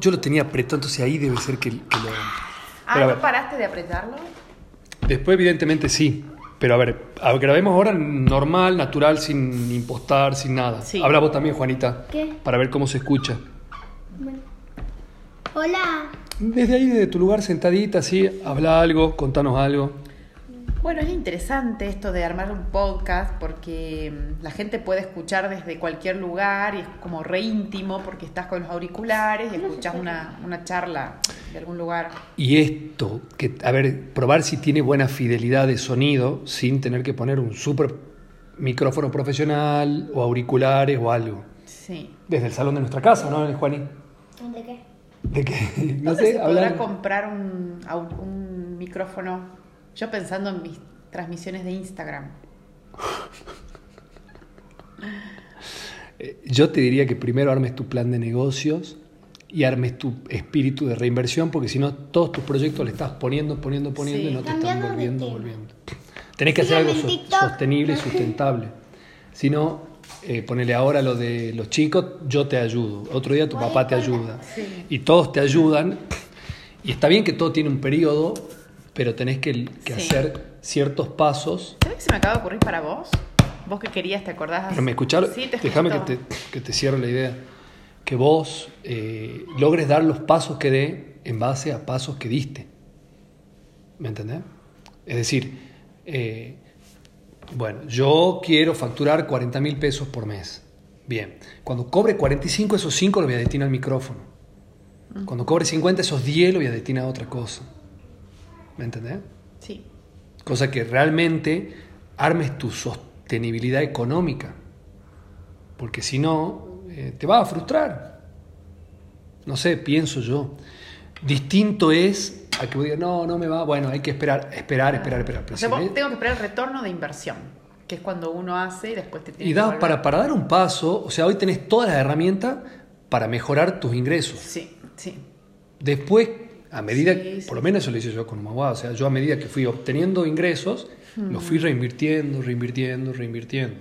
Yo lo tenía apretado, entonces ahí debe ser que, que lo... Ah, ¿no ver. paraste de apretarlo? Después, evidentemente, sí. Pero a ver, a- grabemos ahora normal, natural, sin impostar, sin nada. Sí. Habla vos también, Juanita. ¿Qué? Para ver cómo se escucha. Bueno. Hola. Desde ahí, desde tu lugar sentadita, sí, habla algo, contanos algo. Bueno, es interesante esto de armar un podcast porque mm, la gente puede escuchar desde cualquier lugar y es como re íntimo porque estás con los auriculares y escuchas una, una charla de algún lugar. Y esto, que, a ver, probar si tiene buena fidelidad de sonido sin tener que poner un super micrófono profesional o auriculares o algo. Sí. Desde el salón de nuestra casa, ¿no, Juaní? ¿De qué? De que, no ¿Dónde sé, se podrá hablar. comprar un, un micrófono? Yo pensando en mis transmisiones de Instagram. Eh, Yo te diría que primero armes tu plan de negocios y armes tu espíritu de reinversión, porque si no, todos tus proyectos le estás poniendo, poniendo, poniendo Sí. y no te están volviendo, volviendo. Tenés que hacer algo so- sostenible y sustentable. Si no, eh, ponele ahora lo de los chicos, yo te ayudo. Otro día tu papá te ayuda. Sí. Y todos te ayudan. Y está bien que todo tiene un periodo, pero tenés que, que Sí. hacer ciertos pasos. ¿Sabes qué se me acaba de ocurrir para vos? Vos que querías, ¿te acordás? Pero me Sí, te déjame que te, que te cierre la idea. Que vos eh, logres dar los pasos que dé en base a pasos que diste. ¿Me entendés? Es decir, eh, bueno, yo quiero facturar 40 mil pesos por mes. Bien, cuando cobre 45, esos 5 los voy a destinar al micrófono. Cuando cobre 50, esos 10 los voy a destinar a otra cosa. ¿Me entendés? Sí. Cosa que realmente armes tu sostenibilidad económica. Porque si no, eh, te vas a frustrar. No sé, pienso yo. Distinto es a que vos digas, no, no me va. Bueno, hay que esperar, esperar, esperar, esperar. Pero O sea, si vos- me- tengo que esperar el retorno de inversión, que es cuando uno hace y después te tiene y que da, volver. para, para dar un paso, o sea, hoy tenés todas las herramientas para mejorar tus ingresos. Sí, sí. Después, a medida, Sí, sí. por lo menos eso lo hice yo con Humagua, o sea, yo a medida que fui obteniendo ingresos, los fui reinvirtiendo, reinvirtiendo, reinvirtiendo.